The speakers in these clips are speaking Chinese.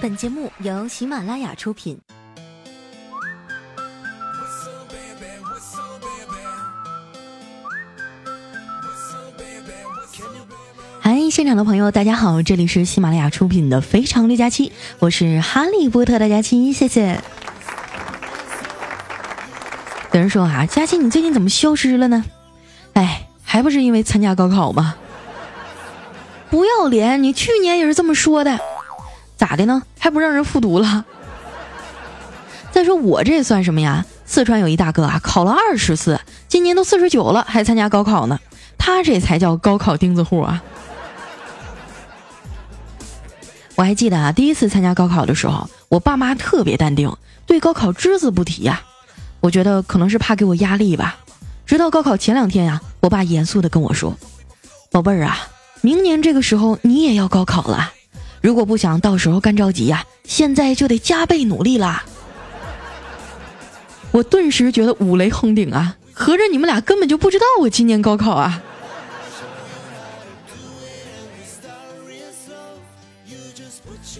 本节目由喜马拉雅出品。嗨，现场的朋友，大家好，这里是喜马拉雅出品的《非常六加七》，我是哈利波特的佳期，谢谢。有人说啊，佳期你最近怎么消失了呢？哎，还不是因为参加高考吗？不要脸，你去年也是这么说的。咋的呢？还不让人复读了？再说我这算什么呀？四川有一大哥啊，考了二十次，今年都四十九了，还参加高考呢。他这才叫高考钉子户啊！我还记得啊，第一次参加高考的时候，我爸妈特别淡定，对高考只字不提呀。我觉得可能是怕给我压力吧。直到高考前两天呀，我爸严肃的跟我说：“宝贝儿啊，明年这个时候你也要高考了。”如果不想到时候干着急呀，现在就得加倍努力啦！我顿时觉得五雷轰顶啊！合着你们俩根本就不知道我今年高考啊！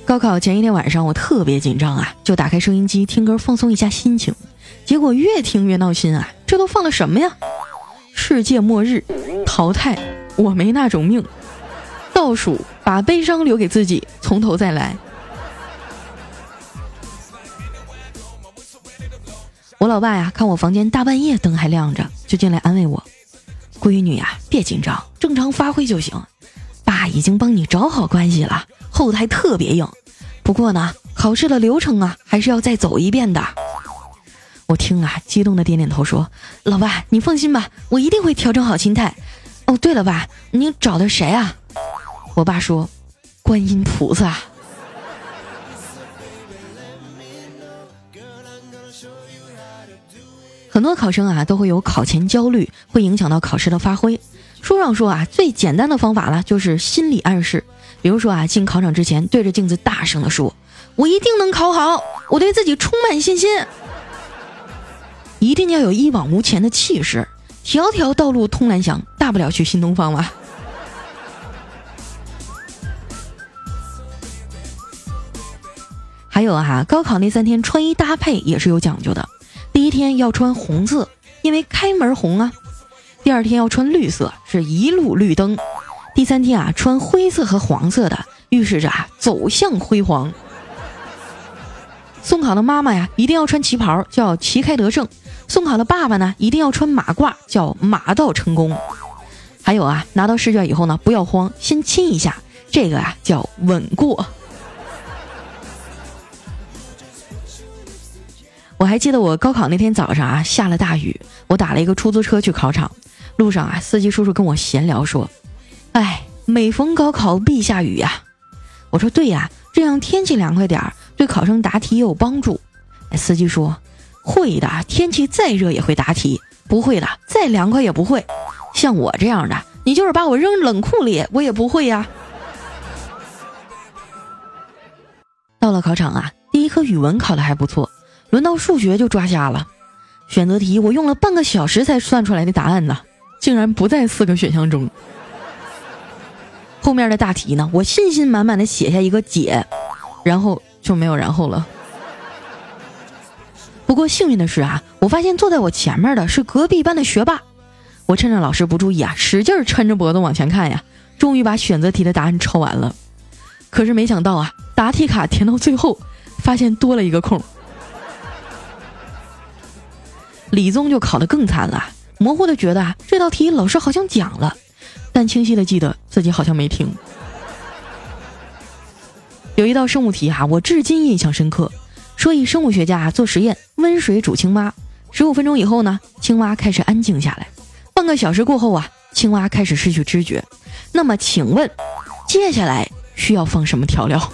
高考前一天晚上，我特别紧张啊，就打开收音机听歌放松一下心情。结果越听越闹心啊！这都放的什么呀？世界末日，淘汰，我没那种命。倒数，把悲伤留给自己，从头再来。我老爸呀，看我房间大半夜灯还亮着，就进来安慰我：“闺女呀，别紧张，正常发挥就行。爸已经帮你找好关系了，后台特别硬。不过呢，考试的流程啊，还是要再走一遍的。”我听啊，激动的点点头说：“老爸，你放心吧，我一定会调整好心态。哦，对了，爸，你找的谁啊？”我爸说：“观音菩萨。”很多考生啊都会有考前焦虑，会影响到考试的发挥。书上说啊，最简单的方法呢就是心理暗示。比如说啊，进考场之前对着镜子大声的说：“我一定能考好，我对自己充满信心。”一定要有一往无前的气势，条条道路通蓝翔，大不了去新东方嘛。还有哈，高考那三天穿衣搭配也是有讲究的。第一天要穿红色，因为开门红啊；第二天要穿绿色，是一路绿灯；第三天啊，穿灰色和黄色的，预示着啊走向辉煌。送考的妈妈呀，一定要穿旗袍，叫旗开得胜；送考的爸爸呢，一定要穿马褂，叫马到成功。还有啊，拿到试卷以后呢，不要慌，先亲一下，这个啊叫稳过。我还记得我高考那天早上啊，下了大雨，我打了一个出租车去考场。路上啊，司机叔叔跟我闲聊说：“哎，每逢高考必下雨呀。”我说：“对呀，这样天气凉快点儿，对考生答题也有帮助。”司机说：“会的，天气再热也会答题；不会的，再凉快也不会。像我这样的，你就是把我扔冷库里，我也不会呀。”到了考场啊，第一科语文考的还不错。轮到数学就抓瞎了，选择题我用了半个小时才算出来的答案呢，竟然不在四个选项中。后面的大题呢，我信心满满的写下一个解，然后就没有然后了。不过幸运的是啊，我发现坐在我前面的是隔壁班的学霸，我趁着老师不注意啊，使劲抻着脖子往前看呀，终于把选择题的答案抄完了。可是没想到啊，答题卡填到最后，发现多了一个空。李宗就考得更惨了，模糊的觉得啊这道题老师好像讲了，但清晰的记得自己好像没听。有一道生物题哈，我至今印象深刻，说一生物学家做实验，温水煮青蛙，十五分钟以后呢，青蛙开始安静下来，半个小时过后啊，青蛙开始失去知觉。那么请问，接下来需要放什么调料？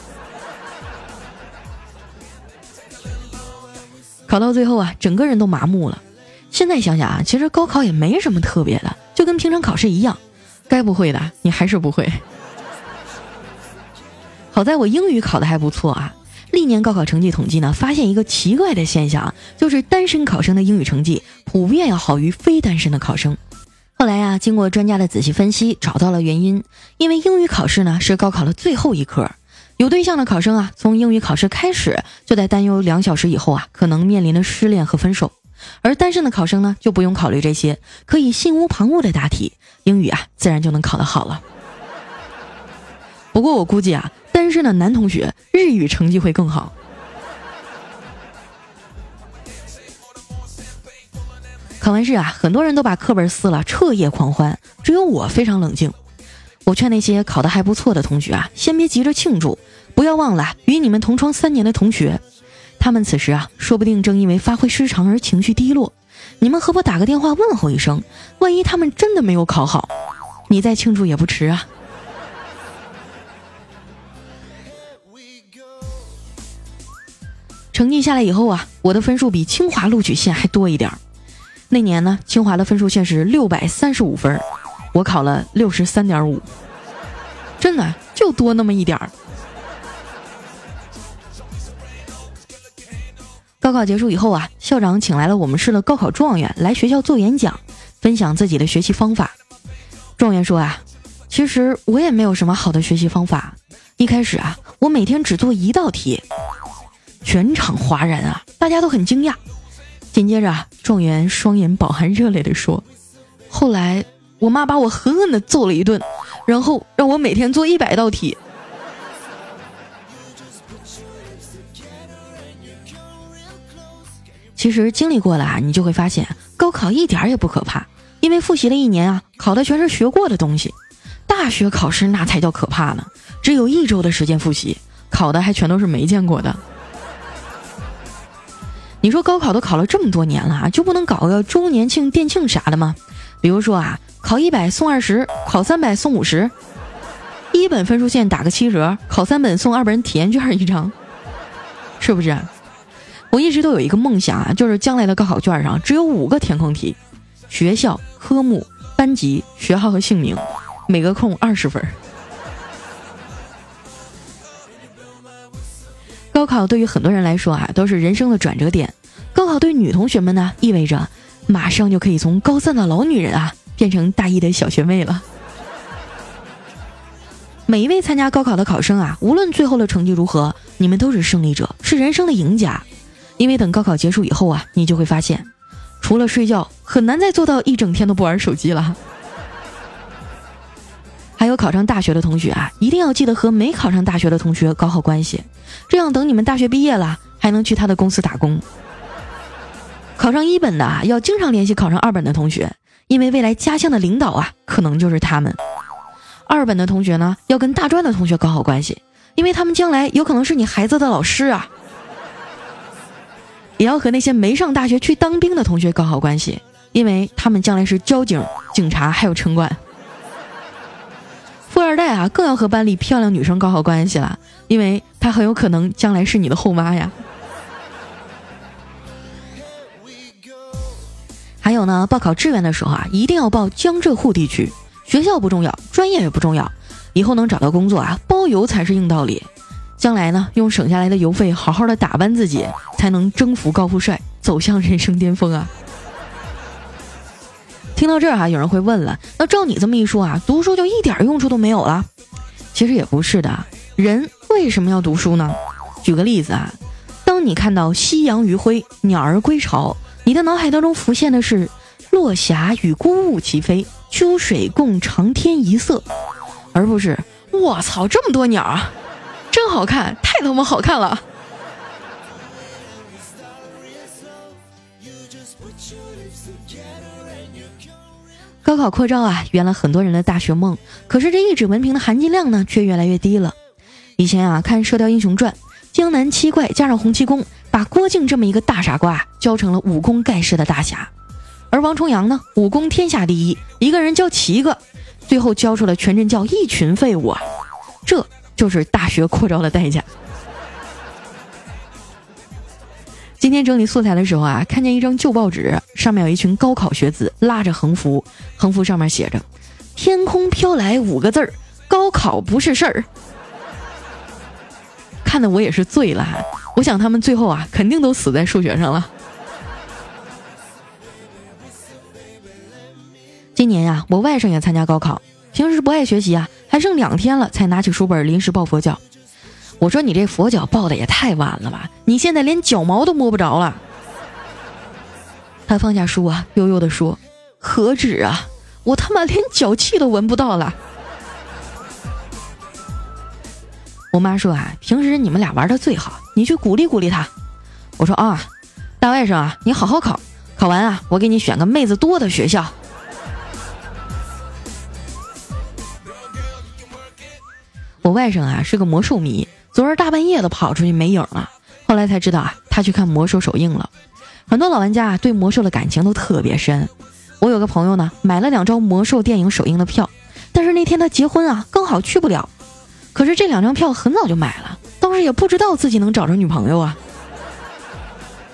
考到最后啊，整个人都麻木了。现在想想啊，其实高考也没什么特别的，就跟平常考试一样，该不会的你还是不会。好在我英语考的还不错啊。历年高考成绩统计呢，发现一个奇怪的现象，就是单身考生的英语成绩普遍要好于非单身的考生。后来呀，经过专家的仔细分析，找到了原因，因为英语考试呢是高考的最后一科，有对象的考生啊，从英语考试开始就在担忧两小时以后啊可能面临的失恋和分手；而单身的考生呢，就不用考虑这些，可以心无旁骛的答题，英语啊自然就能考得好了。不过我估计啊，单身的男同学日语成绩会更好。考完试啊，很多人都把课本撕了，彻夜狂欢，只有我非常冷静。我劝那些考得还不错的同学啊，先别急着庆祝，不要忘了与你们同窗三年的同学，他们此时啊，说不定正因为发挥失常而情绪低落。你们何不打个电话问候一声？万一他们真的没有考好，你再庆祝也不迟啊。成绩下来以后啊，我的分数比清华录取线还多一点儿。那年呢，清华的分数线是六百三十五分，我考了六十三点五，真的就多那么一点儿。高考结束以后啊，校长请来了我们市的高考状元来学校做演讲，分享自己的学习方法。状元说啊，其实我也没有什么好的学习方法。一开始啊，我每天只做一道题。全场哗然啊！大家都很惊讶。紧接着，状元双眼饱含热泪地说：“后来，我妈把我狠狠地揍了一顿，然后让我每天做一百道题。”其实经历过了啊，你就会发现，高考一点也不可怕，因为复习了一年啊，考的全是学过的东西。大学考试那才叫可怕呢，只有一周的时间复习，考的还全都是没见过的。你说高考都考了这么多年了，就不能搞个周年庆、店庆啥的吗？比如说啊，考一百送二十，考三百送五十，一本分数线打个七折，考三本送二本体验券一张，是不是？我一直都有一个梦想啊，就是将来的高考卷上只有五个填空题：学校、科目、班级、学号和姓名，每个空二十分。高考对于很多人来说啊，都是人生的转折点。高考对女同学们呢，意味着马上就可以从高三的老女人啊，变成大一的小学妹了。每一位参加高考的考生啊，无论最后的成绩如何，你们都是胜利者，是人生的赢家。因为等高考结束以后啊，你就会发现，除了睡觉，很难再做到一整天都不玩手机了。还有考上大学的同学啊，一定要记得和没考上大学的同学搞好关系，这样等你们大学毕业了，还能去他的公司打工。考上一本的啊，要经常联系考上二本的同学，因为未来家乡的领导啊，可能就是他们。二本的同学呢，要跟大专的同学搞好关系，因为他们将来有可能是你孩子的老师啊。也要和那些没上大学去当兵的同学搞好关系，因为他们将来是交警、警察还有城管。富二代啊，更要和班里漂亮女生搞好关系了，因为她很有可能将来是你的后妈呀。还有呢，报考志愿的时候啊，一定要报江浙沪地区，学校不重要，专业也不重要，以后能找到工作啊，包邮才是硬道理。将来呢，用省下来的邮费好好的打扮自己，才能征服高富帅，走向人生巅峰啊。听到这儿哈，有人会问了，那照你这么一说啊，读书就一点用处都没有了？其实也不是的，人为什么要读书呢？举个例子啊，当你看到夕阳余晖，鸟儿归巢，你的脑海当中浮现的是落霞与孤鹜齐飞，秋水共长天一色，而不是我操这么多鸟啊，真好看，太他妈好看了。高考扩招啊，圆了很多人的大学梦。可是这一纸文凭的含金量呢，却越来越低了。以前啊，看《射雕英雄传》，江南七怪加上洪七公，把郭靖这么一个大傻瓜教成了武功盖世的大侠。而王重阳呢，武功天下第一，一个人教七个，最后教出了全真教一群废物啊！这就是大学扩招的代价。今天整理素材的时候啊，看见一张旧报纸，上面有一群高考学子拉着横幅，横幅上面写着“天空飘来五个字儿，高考不是事儿”。看的我也是醉了，我想他们最后啊，肯定都死在数学上了。今年呀，我外甥也参加高考，平时不爱学习啊，还剩两天了才拿起书本临时抱佛脚。我说你这佛脚抱的也太晚了吧，你现在连脚毛都摸不着了。他放下书啊，悠悠地说：“何止啊，我他妈连脚气都闻不到了。”我妈说啊，平时你们俩玩的最好，你去鼓励鼓励他。我说啊，大外甥啊，你好好考，考完啊，我给你选个妹子多的学校。我外甥啊是个魔兽迷，昨儿大半夜的跑出去没影了，后来才知道啊，他去看魔兽首映了。很多老玩家啊对魔兽的感情都特别深。我有个朋友呢，买了两张魔兽电影首映的票，但是那天他结婚啊，刚好去不了。可是这两张票很早就买了，当时也不知道自己能找着女朋友啊。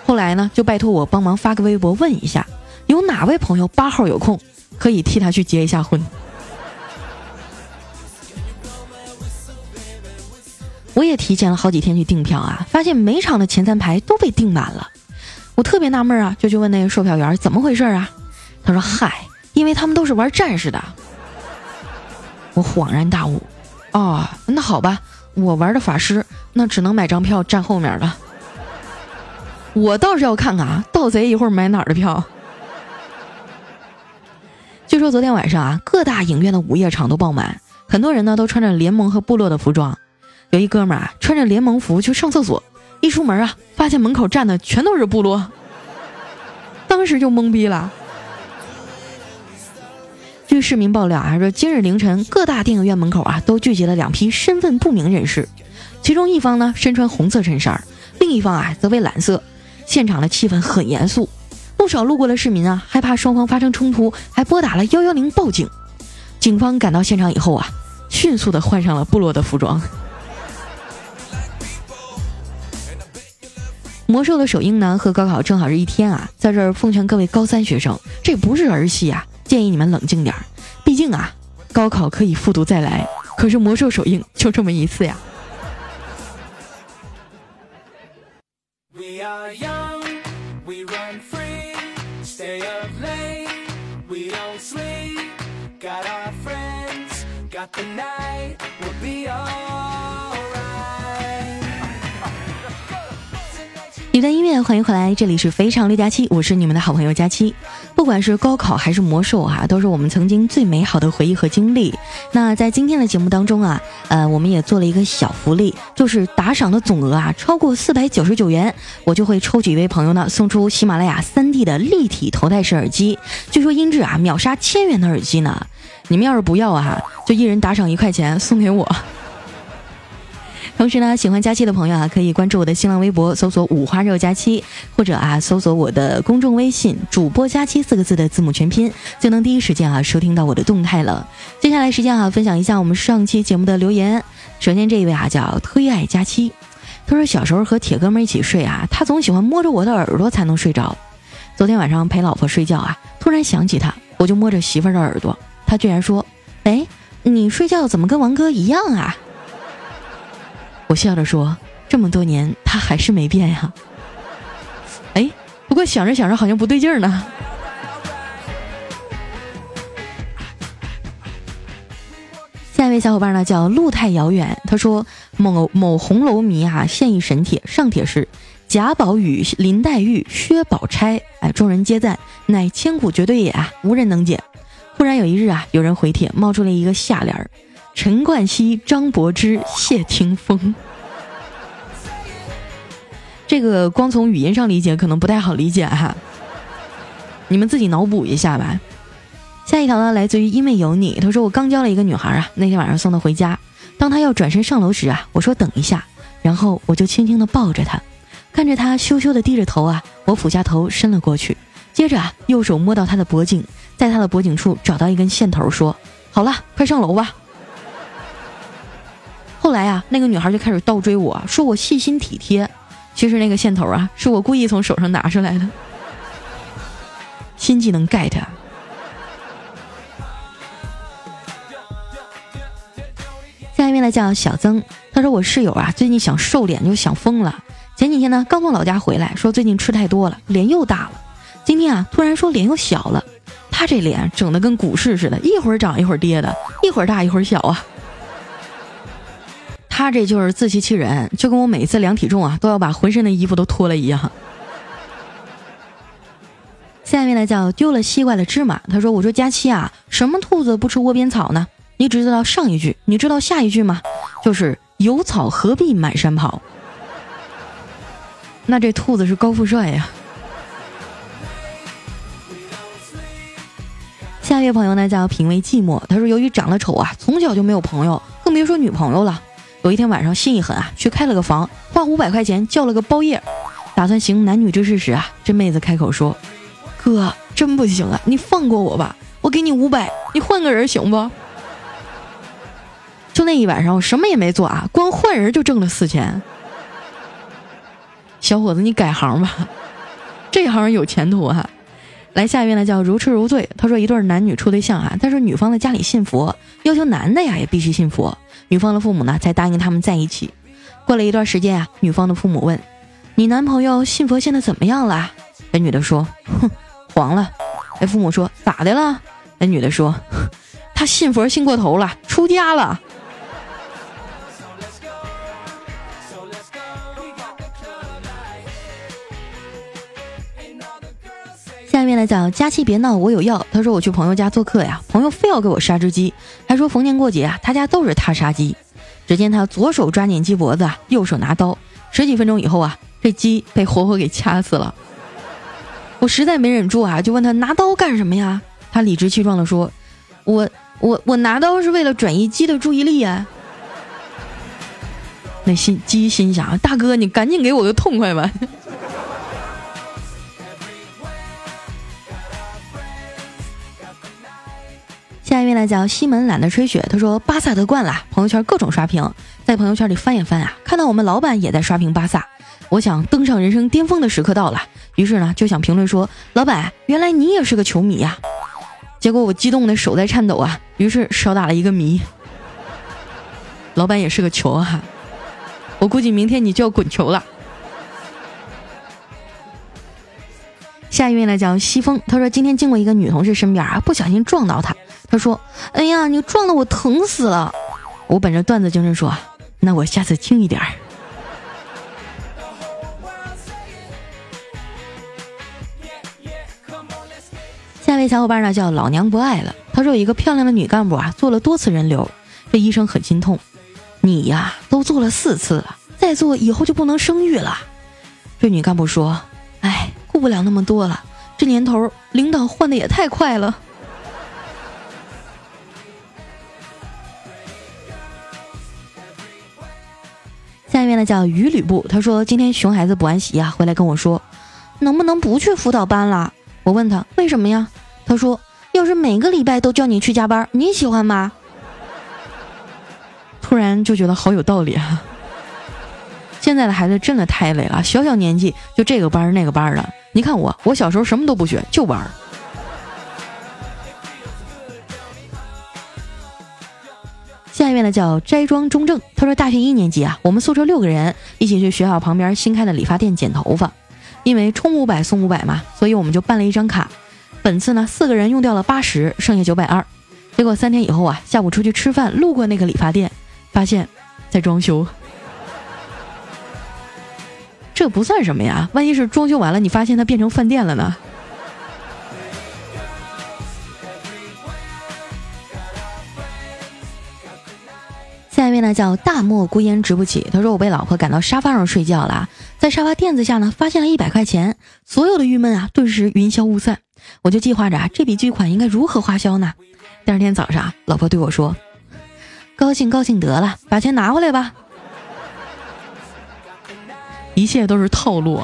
后来呢，就拜托我帮忙发个微博问一下，有哪位朋友八号有空，可以替他去结一下婚。我也提前了好几天去订票啊，发现每场的前三排都被订满了。我特别纳闷啊，就去问那个售票员怎么回事啊？他说：“嗨，因为他们都是玩战士的。”我恍然大悟。哦，那好吧，我玩的法师，那只能买张票站后面了。我倒是要看看啊，盗贼一会儿买哪儿的票。据说昨天晚上啊，各大影院的午夜场都爆满，很多人呢都穿着联盟和部落的服装。有一哥们儿啊，穿着联盟服去上厕所，一出门啊，发现门口站的全都是部落，当时就懵逼了。据市民爆料啊，说今日凌晨各大电影院门口啊都聚集了两批身份不明人士，其中一方呢身穿红色衬衫，另一方啊则为蓝色。现场的气氛很严肃，不少路过的市民啊害怕双方发生冲突，还拨打了幺幺零报警。警方赶到现场以后啊，迅速的换上了部落的服装。魔兽的首映呢和高考正好是一天啊，在这儿奉劝各位高三学生，这不是儿戏啊。建议你们冷静点儿，毕竟啊，高考可以复读再来，可是魔兽首映就这么一次呀。一段音乐，欢迎回来，这里是非常六加七，我是你们的好朋友佳期。不管是高考还是魔兽哈，都是我们曾经最美好的回忆和经历。那在今天的节目当中啊，呃，我们也做了一个小福利，就是打赏的总额啊超过四百九十九元，我就会抽取一位朋友呢送出喜马拉雅三 D 的立体头戴式耳机，据说音质啊秒杀千元的耳机呢。你们要是不要啊，就一人打赏一块钱送给我。同时呢，喜欢佳期的朋友啊，可以关注我的新浪微博，搜索“五花肉佳期”，或者啊，搜索我的公众微信“主播佳期”四个字的字母全拼，就能第一时间啊收听到我的动态了。接下来时间啊，分享一下我们上期节目的留言。首先这一位啊叫推爱佳期，他说小时候和铁哥们一起睡啊，他总喜欢摸着我的耳朵才能睡着。昨天晚上陪老婆睡觉啊，突然想起他，我就摸着媳妇儿的耳朵，他居然说：“哎，你睡觉怎么跟王哥一样啊？”我笑着说：“这么多年，他还是没变呀。”哎，不过想着想着，好像不对劲儿呢。下一位小伙伴呢，叫路太遥远。他说：“某某红楼迷啊，现一神帖，上帖是贾宝玉、林黛玉、薛宝钗。哎，众人皆赞，乃千古绝对也啊，无人能解。”忽然有一日啊，有人回帖，冒出了一个下联儿。陈冠希、张柏芝、谢霆锋，这个光从语音上理解可能不太好理解哈，你们自己脑补一下吧。下一条呢，来自于因为有你，他说我刚交了一个女孩啊，那天晚上送她回家，当她要转身上楼时啊，我说等一下，然后我就轻轻的抱着她，看着她羞羞的低着头啊，我俯下头伸了过去，接着啊，右手摸到她的脖颈，在她的脖颈处找到一根线头，说好了，快上楼吧。后来啊，那个女孩就开始倒追我，说我细心体贴。其实那个线头啊，是我故意从手上拿出来的。新技能 get。下一位呢叫小曾，他说我室友啊最近想瘦脸就想疯了。前几天呢刚从老家回来，说最近吃太多了，脸又大了。今天啊突然说脸又小了。他这脸整的跟股市似的，一会儿涨一会儿跌的，一会儿大一会儿小啊。他这就是自欺欺人，就跟我每次量体重啊都要把浑身的衣服都脱了一样。下面呢叫丢了西瓜的芝麻，他说：“我说佳期啊，什么兔子不吃窝边草呢？你只知道上一句，你知道下一句吗？就是有草何必满山跑。那这兔子是高富帅呀。”下一位朋友呢叫品味寂寞，他说：“由于长得丑啊，从小就没有朋友，更别说女朋友了。有一天晚上心一狠啊，去开了个房，花五百块钱叫了个包夜，打算行男女之事时啊，这妹子开口说。”哥，真不行啊！你放过我吧，我给你五百，你换个人行不？就那一晚上，我什么也没做啊，光换人就挣了四千。小伙子，你改行吧，这行有前途哈。来，下一位呢叫如痴如醉。他说，一对男女处对象啊，但是女方的家里信佛，要求男的呀也必须信佛，女方的父母呢才答应他们在一起。过了一段时间啊，女方的父母问：“你男朋友信佛现在怎么样了？”那女的说：“哼。”黄了，那，父母说咋的了？那女的说，他信佛信过头了，出家了。面来讲，佳期别闹，我有药。他说我去朋友家做客呀，朋友非要给我杀只鸡，还说逢年过节啊，他家都是他杀鸡。只见他左手抓紧鸡脖子，右手拿刀，十几分钟以后啊，这鸡被活活给掐死了。我实在没忍住啊，就问他拿刀干什么呀？他理直气壮地说：“我我我拿刀是为了转移鸡的注意力啊。”那心鸡心想：“大哥，你赶紧给我个痛快吧。”下一位呢叫西门懒得吹雪，他说巴萨得冠了，朋友圈各种刷屏，在朋友圈里翻一翻啊，看到我们老板也在刷屏巴萨。我想登上人生巅峰的时刻到了，于是呢就想评论说：“老板，原来你也是个球迷呀！”结果我激动的手在颤抖啊，于是少打了一个迷。老板也是个球哈，我估计明天你就要滚球了。下一位呢叫西风，他说今天经过一个女同事身边啊，不小心撞到她，他说：“哎呀，你撞的我疼死了。”我本着段子精神说：“那我下次轻一点儿。”下位小伙伴呢叫老娘不爱了。他说有一个漂亮的女干部啊，做了多次人流，这医生很心痛。你呀，都做了四次了，再做以后就不能生育了。这女干部说：“，不了那么多了，这年头领导换的也太快了。”下面呢叫于吕布，他说今天熊孩子补完习啊，回来跟我说，能不能不去辅导班了？我问他为什么呀？他说：“要是每个礼拜都叫你去加班，你喜欢吗？”突然就觉得好有道理啊！现在的孩子真的太累了，小小年纪就这个班那个班的。你看我，我小时候什么都不学，就玩。下一位呢叫斋庄中正，他说大学一年级啊，我们宿舍六个人一起去学校旁边新开的理发店剪头发，因为充五百送五百嘛，所以我们就办了一张卡。本次呢，四个人用掉了八十，剩下九百二。结果三天以后啊，下午出去吃饭，路过那个理发店，发现，在装修。这不算什么呀，万一是装修完了，你发现它变成饭店了呢？下一位呢，叫大漠孤烟直不起。他说：“我被老婆赶到沙发上睡觉了，在沙发垫子下呢，发现了一百块钱，所有的郁闷啊，顿时云消雾散。”我就计划着这笔巨款应该如何花销呢？第二天早上，老婆对我说：“高兴高兴得了，把钱拿回来吧。”一切都是套路。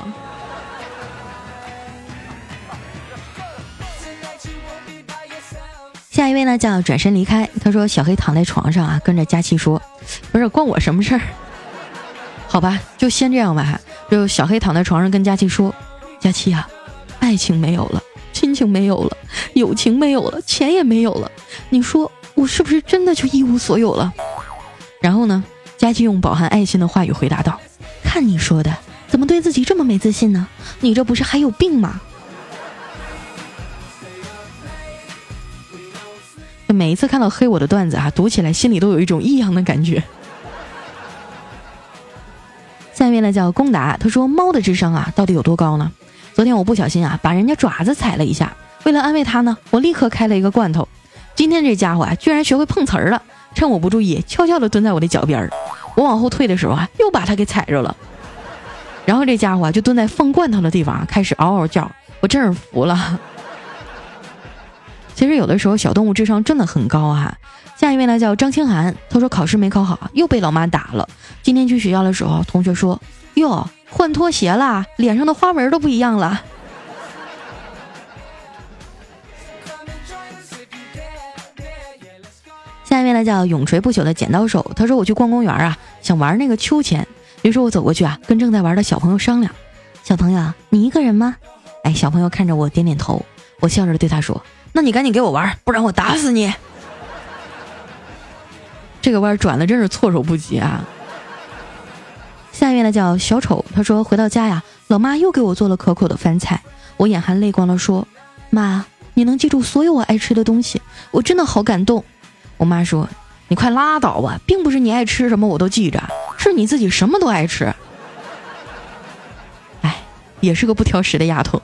下一位呢，叫转身离开。他说：“小黑躺在床上啊，跟着佳琪说，不是关我什么事儿？好吧，就先这样吧。”就小黑躺在床上跟佳琪说：“佳琪啊，爱情没有了。”亲情没有了，友情没有了，钱也没有了，你说我是不是真的就一无所有了？然后呢？佳琪用饱含爱心的话语回答道：“看你说的，怎么对自己这么没自信呢？你这不是还有病吗？”每一次看到黑我的段子啊，读起来心里都有一种异样的感觉。下面呢叫龚达，他说猫的智商啊到底有多高呢？昨天我不小心啊把人家爪子踩了一下，为了安慰他呢，我立刻开了一个罐头。今天这家伙啊居然学会碰瓷儿了，趁我不注意，悄悄地蹲在我的脚边儿。我往后退的时候啊，又把他给踩着了。然后这家伙就蹲在放罐头的地方，开始嗷嗷叫。我真是服了。其实有的时候小动物智商真的很高哈。下一位呢叫张清涵，他说考试没考好，又被老妈打了。今天去学校的时候，同学说：“哟，换拖鞋啦，脸上的花纹都不一样了。”下一位呢叫永垂不朽的剪刀手，他说我去逛公园啊，想玩那个秋千。于是我走过去啊，跟正在玩的小朋友商量：“小朋友，你一个人吗？”哎，小朋友看着我点点头，我笑着对他说：“那你赶紧给我玩，不然我打死你。”这个弯转的真是措手不及啊！下一位呢叫小丑，他说回到家呀，老妈又给我做了可口的饭菜，我眼含泪光的说：“妈，你能记住所有我爱吃的东西，我真的好感动。”我妈说：“你快拉倒吧，并不是你爱吃什么我都记着。”是你自己什么都爱吃，哎，也是个不挑食的丫头。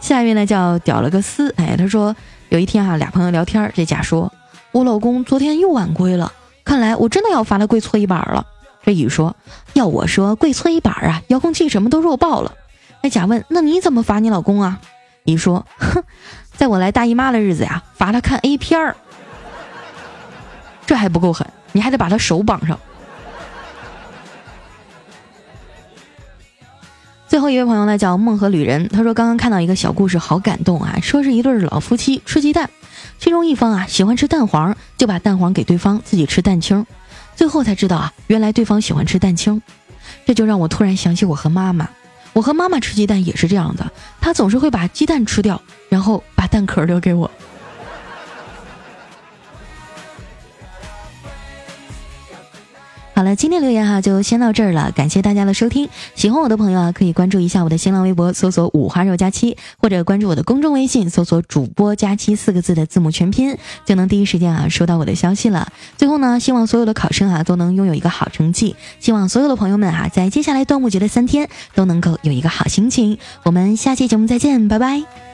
下一位呢叫屌了个丝，哎，他说有一天啊，俩朋友聊天，这甲说：“我老公昨天又晚归了，看来我真的要罚他跪搓衣板了。”这乙说：“要我说跪搓衣板啊，遥控器什么都弱爆了。”那甲问：“那你怎么罚你老公啊？”乙说：“哼，在我来大姨妈的日子呀，罚他看 A 片儿，这还不够狠。”你还得把他手绑上。最后一位朋友呢，叫梦和旅人，他说刚刚看到一个小故事，好感动啊！说是一对老夫妻吃鸡蛋，其中一方啊喜欢吃蛋黄，就把蛋黄给对方，自己吃蛋清。最后才知道啊，原来对方喜欢吃蛋清，这就让我突然想起我和妈妈，我和妈妈吃鸡蛋也是这样的，她总是会把鸡蛋吃掉，然后把蛋壳留给我。好了，今天留言哈就先到这儿了，感谢大家的收听。喜欢我的朋友啊，可以关注一下我的新浪微博，搜索“五花肉佳期”，或者关注我的公众微信，搜索“主播佳期”四个字的字母全拼，就能第一时间啊收到我的消息了。最后呢，希望所有的考生啊都能拥有一个好成绩，希望所有的朋友们啊在接下来端午节的三天都能够有一个好心情。我们下期节目再见，拜拜。